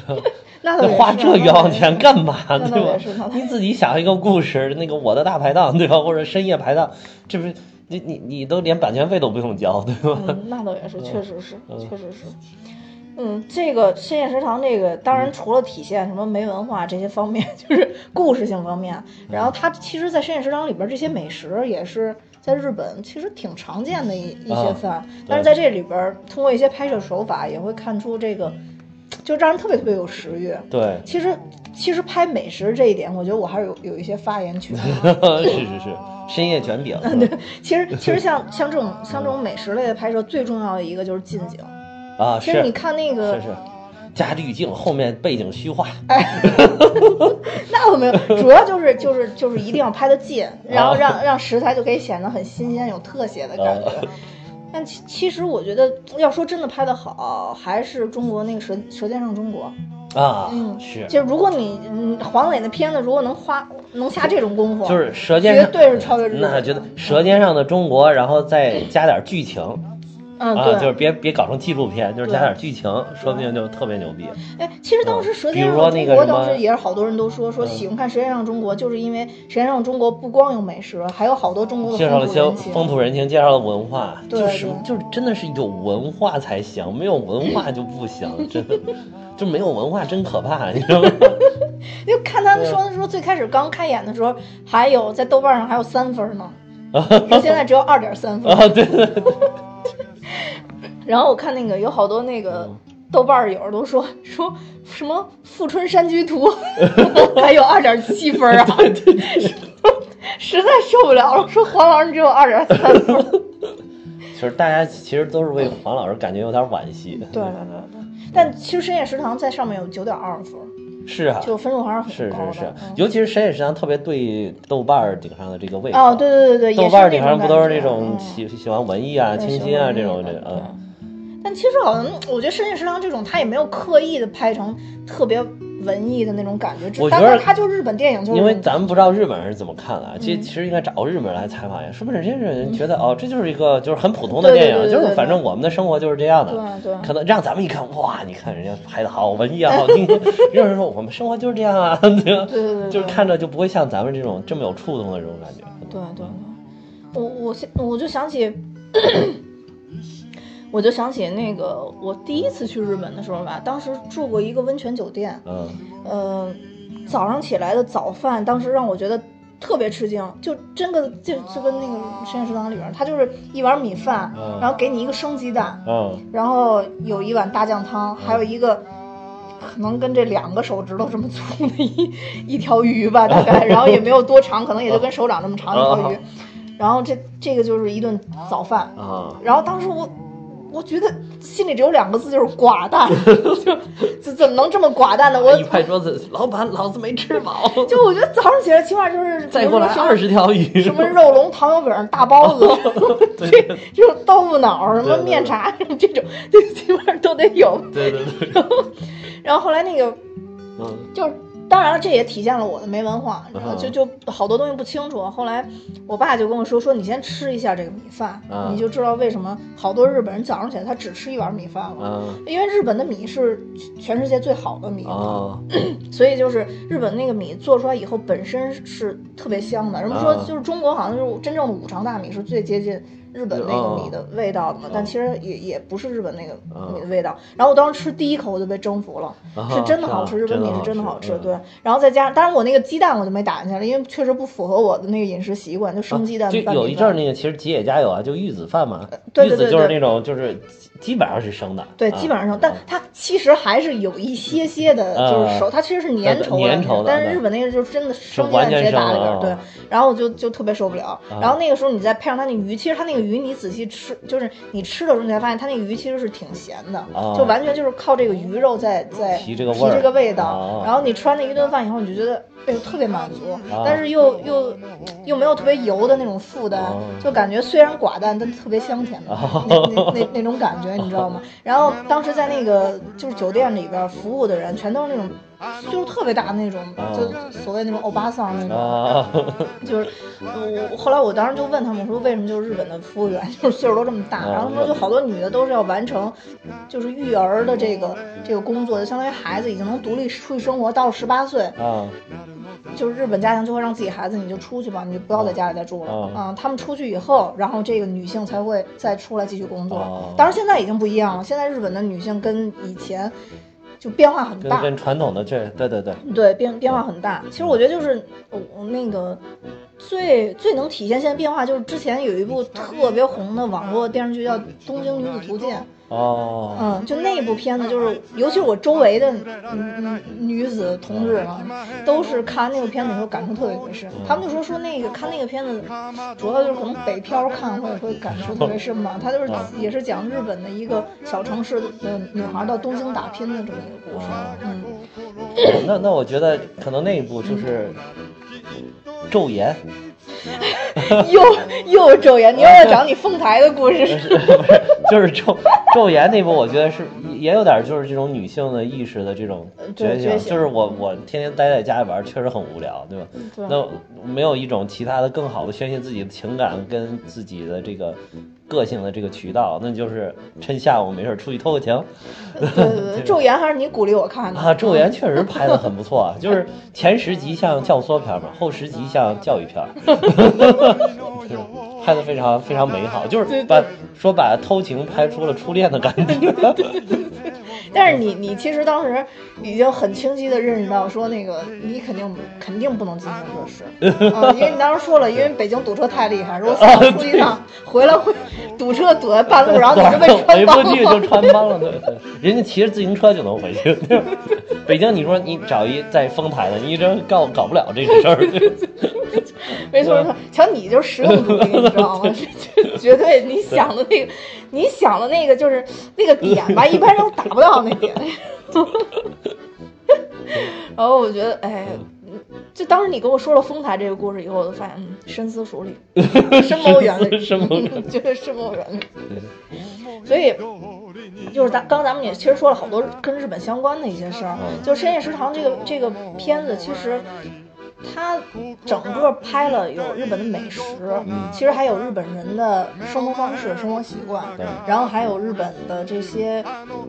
那花这冤枉钱干嘛？对吧？你自己想一个故事，那个我的大排档，对吧？或者深夜排档，这不是你你你都连版权费都不用交，对吧？嗯，那倒也是，确实是，确实是。嗯，这个深夜食堂，这个当然除了体现什么没文化这些方面，就是故事性方面。然后它其实，在深夜食堂里边，这些美食也是在日本其实挺常见的一一些饭，但是在这里边，通过一些拍摄手法，也会看出这个。就让人特别特别有食欲。对，其实其实拍美食这一点，我觉得我还是有有一些发言权。是是是，深夜卷饼。对，其实其实像像这种像这种美食类的拍摄，最重要的一个就是近景。啊，其实你看那个是是加滤镜，后面背景虚化，哎，那我没有，主要就是就是就是一定要拍的近，然后让让食材就可以显得很新鲜，有特写的感觉。但其其实我觉得，要说真的拍的好，还是中国那个《舌舌尖上中国》啊，嗯，是，就如果你嗯黄磊的片子如果能花能下这种功夫，就是《舌尖上》绝对是超越。那觉得《舌尖上的中国》，然后再加点剧情。嗯，啊，就是别别搞成纪录片，就是加点剧情，说不定就特别牛逼。哎，其实当时《舌尖上的中国》当时也是好多人都说说喜欢看《舌尖上中国》，就是因为《舌尖上中国》不光有美食，还有好多中国的介绍了些风土人情，介绍了文化，对就是就是真的是有文化才行，没有文化就不行，真的就没有文化真可怕，你知道吗？就看他们说的说最开始刚开演的时候，还有在豆瓣上还有三分呢，现在只有二点三分啊，对对对。然后我看那个有好多那个豆瓣友都说说什么《富春山居图 》还有二点七分啊，实在受不了了，说黄老师只有二点三分。其实大家其实都是为黄老师感觉有点惋惜。对对对对，但其实深夜食堂在上面有九点二分。是啊，就分数还是很高是是是，嗯、尤其是深夜食堂特别对豆瓣顶上的这个位置。哦，对对对对，豆瓣顶上不都是这种喜喜欢文艺啊、清新啊这种这嗯。但其实好像我觉得深夜食堂这种，他也没有刻意的拍成特别文艺的那种感觉。我觉得他就日本电影，就是因为咱们不知道日本人是怎么看的。嗯其实其实应该找个日本人来采访一下，说不定这些人觉得哦，这就是一个就是很普通的电影，就是反正我们的生活就是这样的。对对。可能让咱们一看，哇，你看人家拍的好文艺啊，好听。有人说我们生活就是这样啊，对对对，就是看着就不会像咱们这种这么有触动的这种感觉。对对对，我我想我就想起。我就想起那个我第一次去日本的时候吧，当时住过一个温泉酒店，嗯，呃，早上起来的早饭，当时让我觉得特别吃惊，就真的就就跟那个深夜食堂里边，它就是一碗米饭，嗯、然后给你一个生鸡蛋，嗯，然后有一碗大酱汤，还有一个可能跟这两个手指头这么粗的一一条鱼吧，大概，然后也没有多长，可能也就跟手掌这么长一条鱼，然后这这个就是一顿早饭啊，然后当时我。我觉得心里只有两个字，就是寡淡，就怎怎么能这么寡淡呢？我一拍桌子，老板，老子没吃饱。就我觉得早上起来起码就是 再过来二十条鱼，什么肉龙、糖油饼、大包子，这这种豆腐脑、什么面茶这种，这起码都得有。对对对。然后，然后后来那个，嗯，就是。当然了，这也体现了我的没文化，嗯就就好多东西不清楚。后来我爸就跟我说：“说你先吃一下这个米饭，嗯、你就知道为什么好多日本人早上起来他只吃一碗米饭了。嗯、因为日本的米是全世界最好的米，哦、所以就是日本那个米做出来以后本身是特别香的。人们说就是中国好像就是真正的五常大米是最接近。”日本那个米的味道的嘛，但其实也也不是日本那个米的味道。然后我当时吃第一口我就被征服了，是真的好吃，日本米是真的好吃。对，然后再加上，当然我那个鸡蛋我就没打进去了，因为确实不符合我的那个饮食习惯，就生鸡蛋。就有一阵那个其实吉野家有啊，就玉子饭嘛，玉子就是那种就是基本上是生的。对，基本上生，但它其实还是有一些些的，就是熟，它其实是粘稠粘稠的。但是日本那个就真的生鸡蛋直接打里边，对。然后我就就特别受不了。然后那个时候你再配上它那鱼，其实它那个鱼你仔细吃。就是你吃的时候，你才发现它那个鱼其实是挺咸的，就完全就是靠这个鱼肉在在提这个提这个味道。啊、然后你吃完那一顿饭以后，你就觉得哎呦特别满足，啊、但是又又又没有特别油的那种负担，啊、就感觉虽然寡淡，但特别香甜的、那那那那种感觉，你知道吗？然后当时在那个就是酒店里边服务的人，全都是那种。岁数特别大的那种，就所谓那种欧巴桑那种，就是我后来我当时就问他们我说，为什么就是日本的服务员就是岁数都这么大？然后他说就好多女的都是要完成就是育儿的这个这个工作，就相当于孩子已经能独立出去生活到了十八岁，就是日本家庭就会让自己孩子你就出去吧，你就不要在家里再住了啊。他们出去以后，然后这个女性才会再出来继续工作。当然现在已经不一样了，现在日本的女性跟以前。就变化很大，跟传统的这，对对对，对变变化很大。其实我觉得就是我那个最最能体现现在变化，就是之前有一部特别红的网络电视剧叫《东京女子图鉴》，哦，嗯，就那部片子，就是尤其是我周围的女子同志啊，都是看那个片子以后感触特别特别深。他们就说说那个看那个片子，主要就是可能北漂看会会感触特别深吧。他就是也是讲日本的一个小城市的女孩到东京打拼的这么一个故事。嗯，那那我觉得可能那一部就是《昼颜》。又又是昼颜，你又要讲你凤台的故事？不是，就是昼昼颜那部，我觉得是也有点就是这种女性的意识的这种觉醒。就是我我天天待在家里玩，确实很无聊，对吧？那没有一种其他的更好的宣泄自己的情感跟自己的这个。个性的这个渠道，那就是趁下午没事出去偷个情。对对对，昼颜 还是你鼓励我看的啊？昼颜确实拍的很不错，就是前十集像教唆片嘛，后十集像教育片，拍的非常非常美好，就是把说把偷情拍出了初恋的感觉。但是你你其实当时已经很清晰的认识到，说那个你肯定肯定不能进行这事，啊，因为你当时说了，因为北京堵车太厉害，如果下午出一趟 回来会堵车堵在半路，然后你就被穿帮了，就穿帮了，对对，人家骑着自行车就能回去，北京你说你找一在丰台的，你这搞搞不了这个事儿，没错没错，瞧你就实用主义，你知道吗？绝对你想的那个。你想的那个就是那个点吧，一般人打不到那点。然后我觉得，哎，就当时你跟我说了丰台这个故事以后，我就发现，嗯，深思熟虑，深谋远虑，深谋觉得 深谋远虑。所以，就是咱刚咱们也其实说了好多跟日本相关的一些事儿。就深夜食堂这个这个片子，其实。它整个拍了有日本的美食，其实还有日本人的生活方式、生活习惯，然后还有日本的这些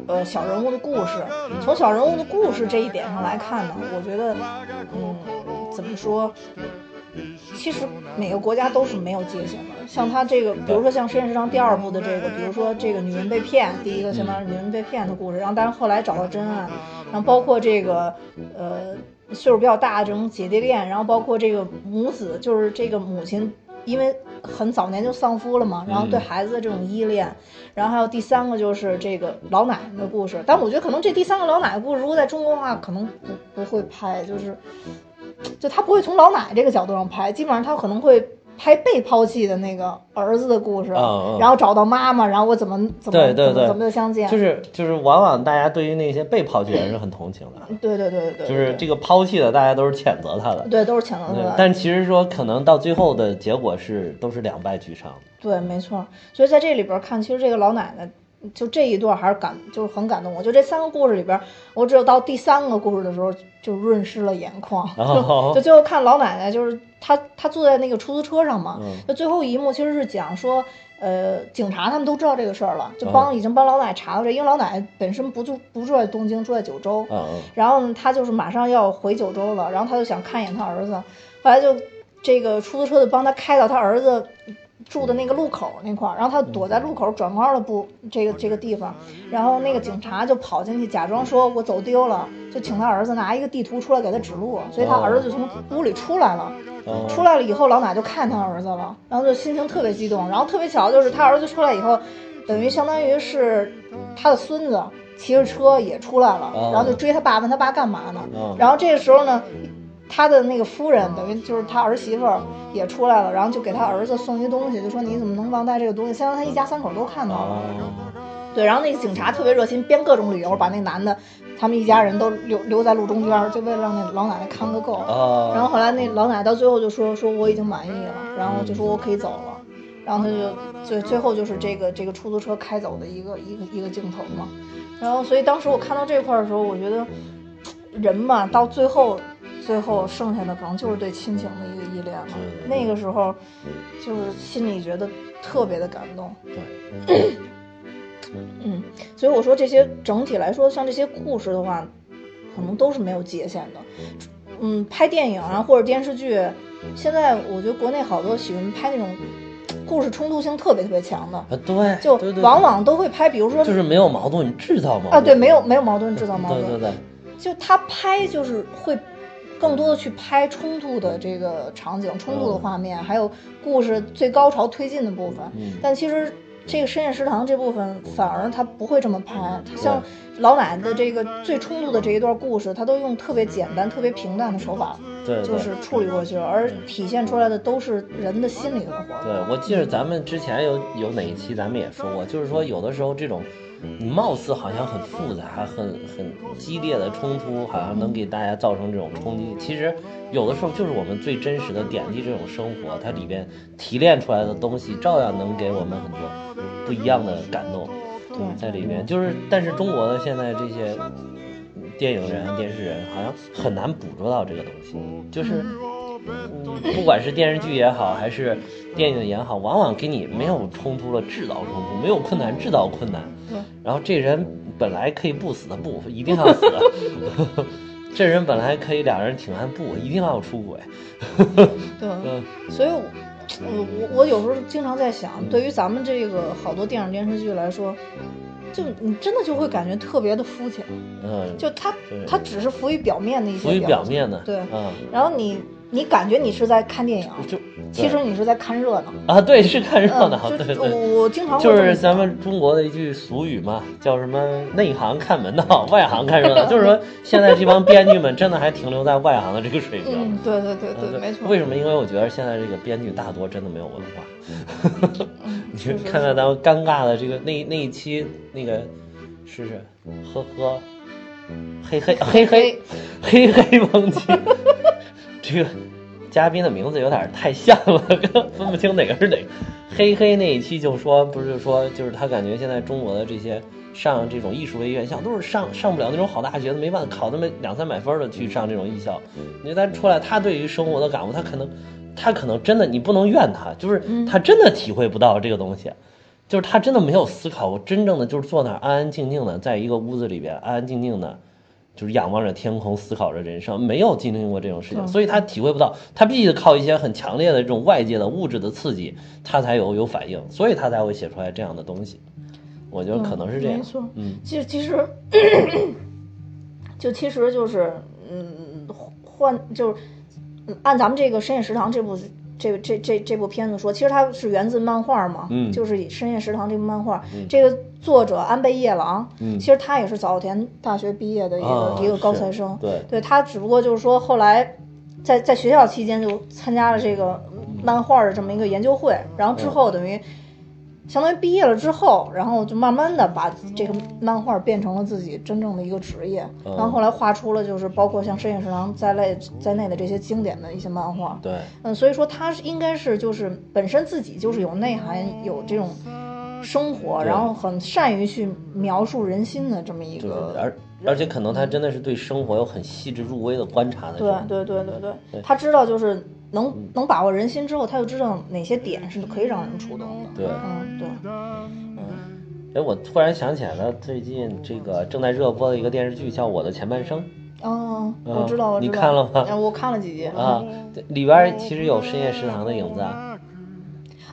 呃小人物的故事。从小人物的故事这一点上来看呢，我觉得，嗯，怎么说？其实每个国家都是没有界限的。像他这个，比如说像《深夜食堂》第二部的这个，比如说这个女人被骗，第一个相当于女人被骗的故事，然后但是后来找到真爱，然后包括这个呃。岁数比较大的这种姐弟恋，然后包括这个母子，就是这个母亲因为很早年就丧夫了嘛，然后对孩子的这种依恋，然后还有第三个就是这个老奶奶的故事。但我觉得可能这第三个老奶奶故事，如果在中国的话，可能不不会拍，就是就他不会从老奶奶这个角度上拍，基本上他可能会。拍被抛弃的那个儿子的故事，然后找到妈妈，然后我怎么怎么怎么怎么就相见？就是就是，往往大家对于那些被抛弃的人是很同情的。对对对对，就是这个抛弃的，大家都是谴责他的。对，都是谴责他的。但其实说，可能到最后的结果是都是两败俱伤。对，没错。所以在这里边看，其实这个老奶奶。就这一段还是感，就是很感动我。就这三个故事里边，我只有到第三个故事的时候就润湿了眼眶。就最后看老奶奶，就是她，她坐在那个出租车上嘛。就最后一幕其实是讲说，呃，警察他们都知道这个事儿了，就帮已经帮老奶奶查到这，因为老奶奶本身不住不住在东京，住在九州。然后呢，她就是马上要回九州了，然后她就想看一眼她儿子。后来就这个出租车就帮她开到她儿子。住的那个路口那块儿，然后他躲在路口转弯的不这个这个地方，然后那个警察就跑进去，假装说我走丢了，就请他儿子拿一个地图出来给他指路，所以他儿子就从屋里出来了。出来了以后，老马就看他儿子了，然后就心情特别激动。然后特别巧就是他儿子出来以后，等于相当于是他的孙子骑着车也出来了，然后就追他爸，问他爸干嘛呢？然后这个时候呢。他的那个夫人等于就是他儿媳妇儿也出来了，然后就给他儿子送一东西，就说你怎么能忘带这个东西？现在他一家三口都看到了。对，然后那个警察特别热心，编各种理由把那男的他们一家人都留留在路中间，就为了让那老奶奶看个够。然后后来那老奶奶到最后就说说我已经满意了，然后就说我可以走了。然后他就最最后就是这个这个出租车开走的一个一个一个镜头嘛。然后所以当时我看到这块的时候，我觉得人嘛到最后。最后剩下的可能就是对亲情的一个依恋了。那个时候，就是心里觉得特别的感动。对，嗯，所以我说这些整体来说，像这些故事的话，可能都是没有界限的。嗯，拍电影啊或者电视剧，现在我觉得国内好多喜欢拍那种故事冲突性特别特别强的。啊，对，就往往都会拍，比如说就是没有矛盾你制造矛盾啊，对，没有没有矛盾制造矛盾。对对对，就他拍就是会。更多的去拍冲突的这个场景、冲突的画面，还有故事最高潮推进的部分。但其实这个深夜食堂这部分反而他不会这么拍，他像老奶奶的这个最冲突的这一段故事，他都用特别简单、特别平淡的手法，对，就是处理过去了，而体现出来的都是人的心理的活。对，我记得咱们之前有有哪一期咱们也说过，就是说有的时候这种。你貌似好像很复杂、很很激烈的冲突，好像能给大家造成这种冲击。其实有的时候就是我们最真实的点滴，这种生活它里边提炼出来的东西，照样能给我们很多不一样的感动。对，在里边就是，但是中国的现在这些电影人、电视人好像很难捕捉到这个东西，就是。不管是电视剧也好，还是电影也好，往往给你没有冲突了制造冲突，没有困难制造困难。对。然后这人本来可以不死的不，一定要死。这人本来可以俩人挺安不，一定要出轨。对。嗯。所以，我我我有时候经常在想，对于咱们这个好多电影电视剧来说，就你真的就会感觉特别的肤浅。嗯。就他他只是浮于表面的一些。浮于表面的。对。嗯。然后你。你感觉你是在看电影，就其实你是在看热闹啊！对，是看热闹。对对对，我经常就是咱们中国的一句俗语嘛，叫什么“内行看门道，外行看热闹”。就是说，现在这帮编剧们真的还停留在外行的这个水平。嗯，对对对对，没错。为什么？因为我觉得现在这个编剧大多真的没有文化。你看看咱们尴尬的这个那那一期那个，试试，呵呵，嘿嘿嘿嘿嘿嘿蒙奇。这个嘉宾的名字有点太像了，分不清哪个是哪个。嘿嘿那一期就说，不是说就是他感觉现在中国的这些上这种艺术类院校都是上上不了那种好大学的，没办法考那么两三百分的去上这种艺校。你他出来，他对于生活的感悟，他可能他可能真的你不能怨他，就是他真的体会不到这个东西，就是他真的没有思考过，真正的就是坐那儿安安静静的，在一个屋子里边安安静静的。就是仰望着天空，思考着人生，没有经历过这种事情，所以他体会不到。他必须靠一些很强烈的这种外界的物质的刺激，他才有有反应，所以他才会写出来这样的东西。我觉得可能是这样。没错，嗯，其实其实，就其实就是，嗯，换就是按咱们这个深夜食堂这部。这这这这部片子说，其实它是源自漫画嘛，嗯，就是《深夜食堂》这部漫画，这个作者安倍夜郎，嗯，其实他也是早田大学毕业的一个一个高材生，对，对他只不过就是说后来在在学校期间就参加了这个漫画的这么一个研究会，然后之后等于。相当于毕业了之后，然后就慢慢的把这个漫画变成了自己真正的一个职业，然后后来画出了就是包括像《深夜食堂》在内在内的这些经典的一些漫画。对，嗯，所以说他应该是就是本身自己就是有内涵、有这种生活，然后很善于去描述人心的这么一个。而而且可能他真的是对生活有很细致入微的观察的。对对对对对，他知道就是。能能把握人心之后，他就知道哪些点是可以让人触动的。对，嗯，对，嗯。哎，我突然想起来了，最近这个正在热播的一个电视剧叫《我的前半生》。哦，我知道，我知道。你看了吗？我看了几集。啊，里边其实有深夜食堂的影子。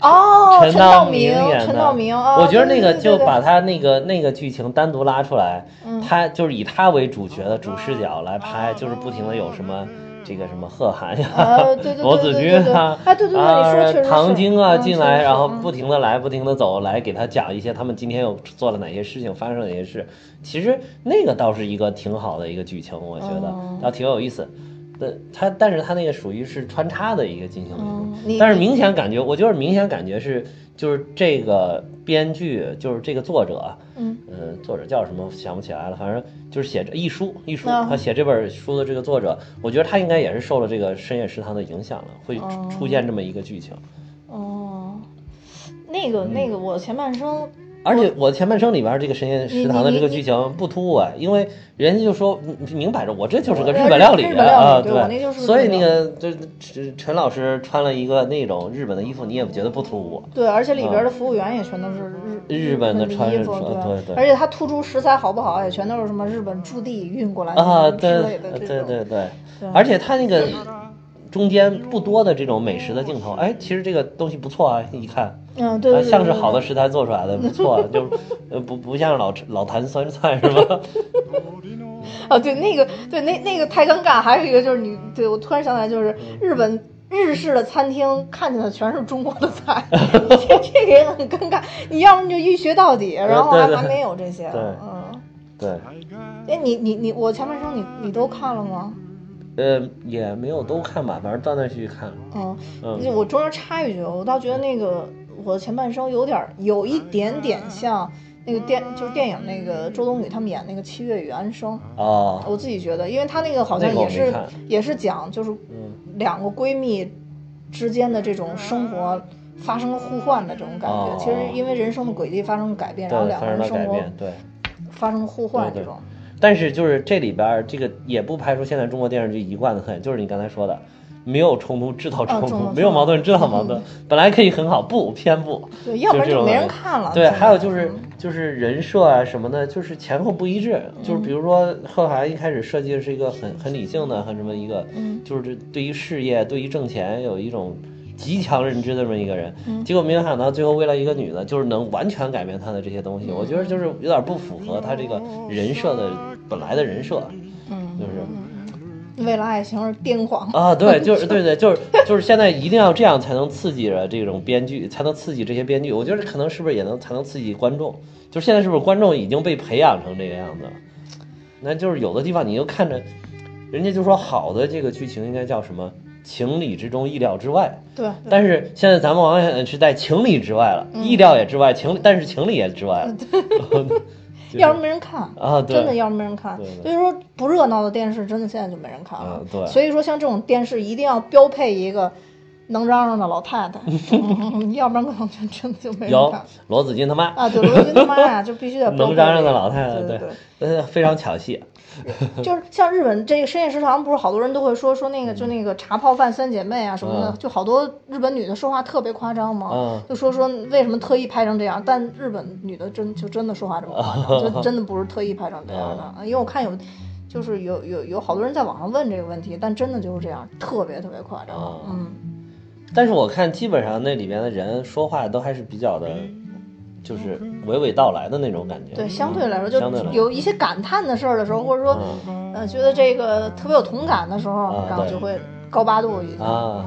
哦，陈道明演的。陈道明，我觉得那个就把他那个那个剧情单独拉出来，他就是以他为主角的主视角来拍，就是不停的有什么。这个什么贺涵呀，罗子君啊，啊，唐晶啊进来，然后不停的来，不停的走，来给他讲一些他们今天又做了哪些事情，发生了哪些事。其实那个倒是一个挺好的一个剧情，我觉得倒挺有意思。的他，但是他那个属于是穿插的一个进行的，但是明显感觉，我就是明显感觉是，就是这个编剧，就是这个作者，嗯，作者叫什么想不起来了，反正就是写这一书一书，他写这本书的这个作者，我觉得他应该也是受了这个深夜食堂的影响了，会出现这么一个剧情。哦，那个那个，我前半生。而且我前半生里边这个深夜食堂的这个剧情不突兀啊，因为人家就说明摆着我这就是个日本料理啊，对，所以那个这陈陈老师穿了一个那种日本的衣服，你也觉得不突兀。对，而且里边的服务员也全都是日日本的穿衣服，对对。而且他突出食材好不好，也全都是什么日本驻地运过来啊，对对对对，而且他那个。中间不多的这种美食的镜头，哎，其实这个东西不错啊，一看，嗯，对，像是好的食材做出来的，不错，就呃 不不像老老坛酸菜是吧？哦，对，那个对那那个太尴尬，还有一个就是你，对我突然想起来，就是日本日式的餐厅看见的全是中国的菜，这这个也很尴尬。你要么你就一学到底，然后还还没有这些，对嗯。对，哎，你你你，我前半生你你都看了吗？呃，也没有都看吧，反正断断续续看。嗯，我中间插一句，我倒觉得那个我的前半生有点儿有一点点像那个电，就是电影那个周冬雨他们演那个《七月与安生》，哦，我自己觉得，因为他那个好像也是也是讲就是嗯两个闺蜜之间的这种生活发生了互换的这种感觉。哦其实因为人生的轨迹发生了改变，然后，两个人生活对。发生了互换对对这种。但是就是这里边儿这个也不排除现在中国电视剧一贯的特点，就是你刚才说的，没有冲突制造冲突，没有矛盾制造矛盾，本来可以很好，不偏不。对，要不然就这种就没人看了。对，还有就是嗯就是人设啊什么的，就是前后不一致。就是比如说贺涵一开始设计的是一个很很理性的，很什么一个，嗯就是对于事业、对于挣钱有一种极强认知的这么一个人。嗯结果没有想到最后为了一个女的，就是能完全改变他的这些东西。我觉得就是有点不符合他这个人设的本来的人设，嗯，就是。为了爱情而癫狂。啊，对，就是对对，就是就是现在一定要这样才能刺激着这种编剧，才能刺激这些编剧。我觉得可能是不是也能才能刺激观众？就现在是不是观众已经被培养成这个样子了？那就是有的地方你就看着，人家就说好的这个剧情应该叫什么？情理之中，意料之外。对，对但是现在咱们往往是在情理之外了，意料也之外，情理但是情理也之外了。就是要是没人看啊对真的要是没人看对，所以说不热闹的电视真的现在就没人看了嗯。对所以说像这种电视一定要标配一个能嚷嚷的老太太，嗯要不然可能就真的就没人有看。罗子君他妈，啊，对，罗子君他妈呀，就必须得能嚷嚷的老太太，对非常巧戏。就是像日本这个深夜食堂，不是好多人都会说说那个就那个茶泡饭三姐妹啊什么的，嗯。就好多日本女的说话特别夸张嘛，嗯。就说说为什么特意拍成这样，但日本女的真就真的说话这么夸张，就真的不是特意拍成这样的，因为我看有。就是有有有好多人在网上问这个问题，但真的就是这样，特别特别夸张。哦嗯，但是我看基本上那里边的人说话都还是比较的，就是娓娓道来的那种感觉。对，相对来说，就有一些感叹的事儿的时候，或者说，嗯呃，觉得这个特别有同感的时候，然后就会高八度一下。啊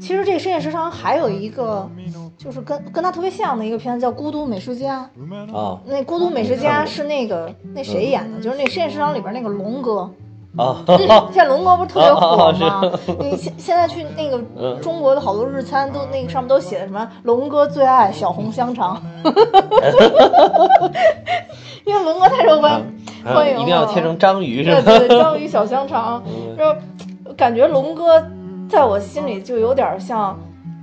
其实这深夜食堂还有一个，就是跟跟他特别像的一个片子叫《孤独美食家》。啊那《孤独美食家》是那个那谁演的？就是那深夜食堂里边那个龙哥。啊！现在龙哥不是特别火啊吗是？你现现在去那个嗯中国的好多日餐都那个上面都写的什么龙哥最爱小红香肠，因为龙哥太受欢迎了，一定要切成章鱼是对吧？对对，章鱼小香肠，嗯就感觉龙哥在我心里就有点像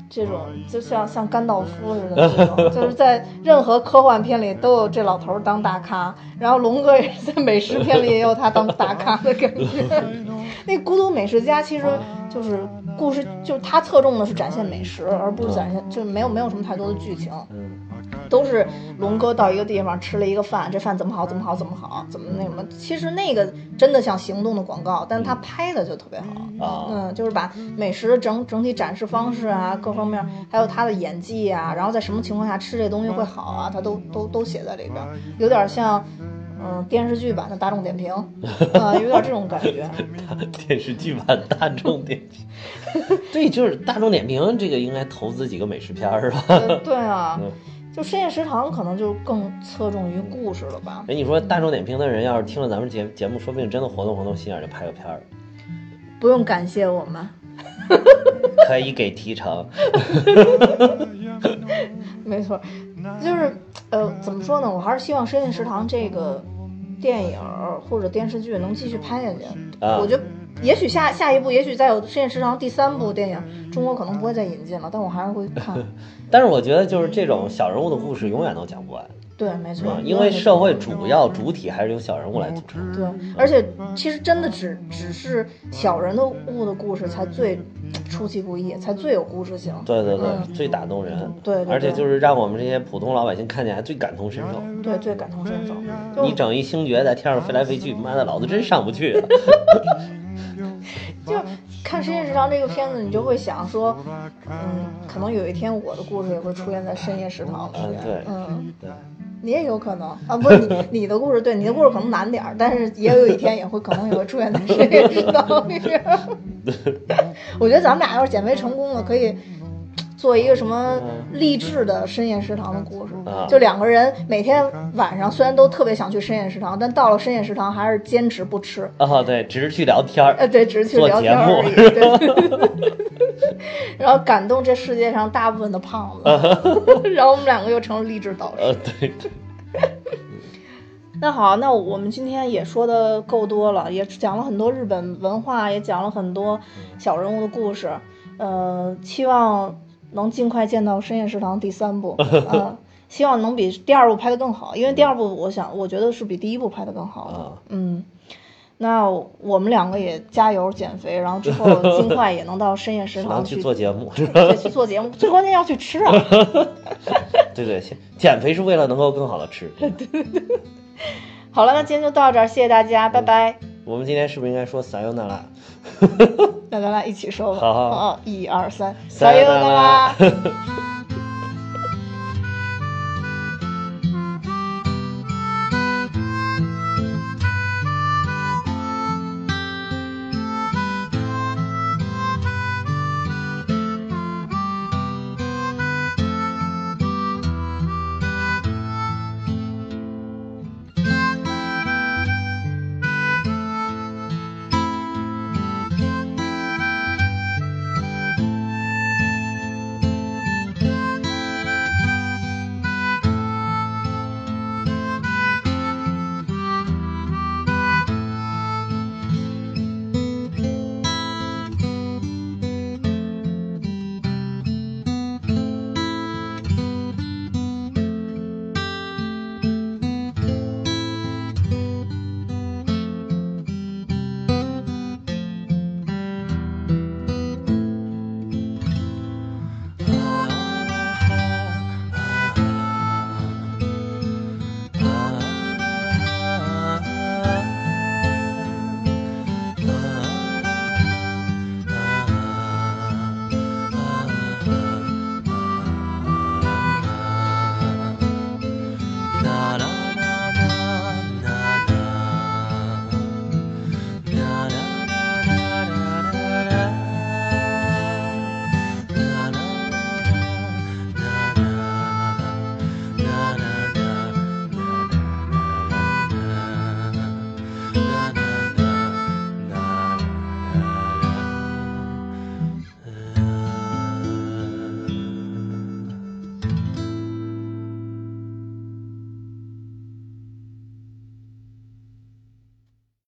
这种，就像像甘道夫似的这种，就是在任何科幻片里都有这老头儿当大咖，然后龙哥也是在美食片里也有他当大咖的感觉。那《孤独美食家》其实就是故事，就是他侧重的是展现美食，而不是展现，就是没有没有什么太多的剧情。嗯都是龙哥到一个地方吃了一个饭，这饭怎么好怎么好怎么好怎么那什么。其实那个真的像行动的广告，但是他拍的就特别好。啊嗯，就是把美食的整整体展示方式啊，各方面，还有他的演技啊，然后在什么情况下吃这东西会好啊，他都都都写在里边，有点像嗯电视剧版的大众点评，啊、有点这种感觉。电视剧版大众点评，对，就是大众点评这个应该投资几个美食片儿是吧？呃对啊嗯，就深夜食堂可能就更侧重于故事了吧。哎，你说大众点评的人要是听了咱们节节目，说不定真的活动活动心眼儿就拍个片儿，不用感谢我们。可以给提成。没错，就是呃，怎么说呢？我还是希望《深夜食堂》这个电影儿或者电视剧能继续拍下去。啊我觉得，也许下下一部，也许再有《深夜食堂》第三部电影，中国可能不会再引进了，但我还是会看。但是我觉得就是这种小人物的故事永远都讲不完，对，没错啊，，因为社会主要主体还是由小人物来组成。对，而且其实真的只只是小人的物的故事才最出其不意，才最有故事性。对对对，嗯最打动人。对对对而且就是让我们这些普通老百姓看见还最感同身受。对，最感同身受。你整一星爵在天上飞来飞去，妈的，老子真上不去。就看《深夜食堂》这个片子，你就会想说，嗯，可能有一天我的故事也会出现在深夜食堂里面。嗯对嗯，对，你也有可能啊，不你你的故事，对你的故事可能难点儿，但是也有一天也会可能也会出现在深夜食堂里面。我觉得咱们俩要是减肥成功了，可以做一个什么励志的深夜食堂的故事，啊就两个人每天晚上虽然都特别想去深夜食堂，但到了深夜食堂还是坚持不吃。啊，对，只是去聊天儿。呃，对，只是去聊天节目而已。对，然后感动这世界上大部分的胖子，然后我们两个又成了励志导师。呃，对对，那好，那我们今天也说的够多了，也讲了很多日本文化，也讲了很多小人物的故事。呃，期望能尽快见到《深夜食堂》第三部，嗯，希望能比第二部拍的更好，因为第二部我想我觉得是比第一部拍的更好的。啊嗯，那我们两个也加油减肥，然后之后尽快也能到深夜食堂能去去做节目 去做节目，最关键要去吃啊。对对，减减肥是为了能够更好的吃。对对对好了，那今天就到这儿，谢谢大家，拜拜。我们今天是不是应该说撒由那拉？那咱俩一起说吧。好好好，一二三，撒由那拉。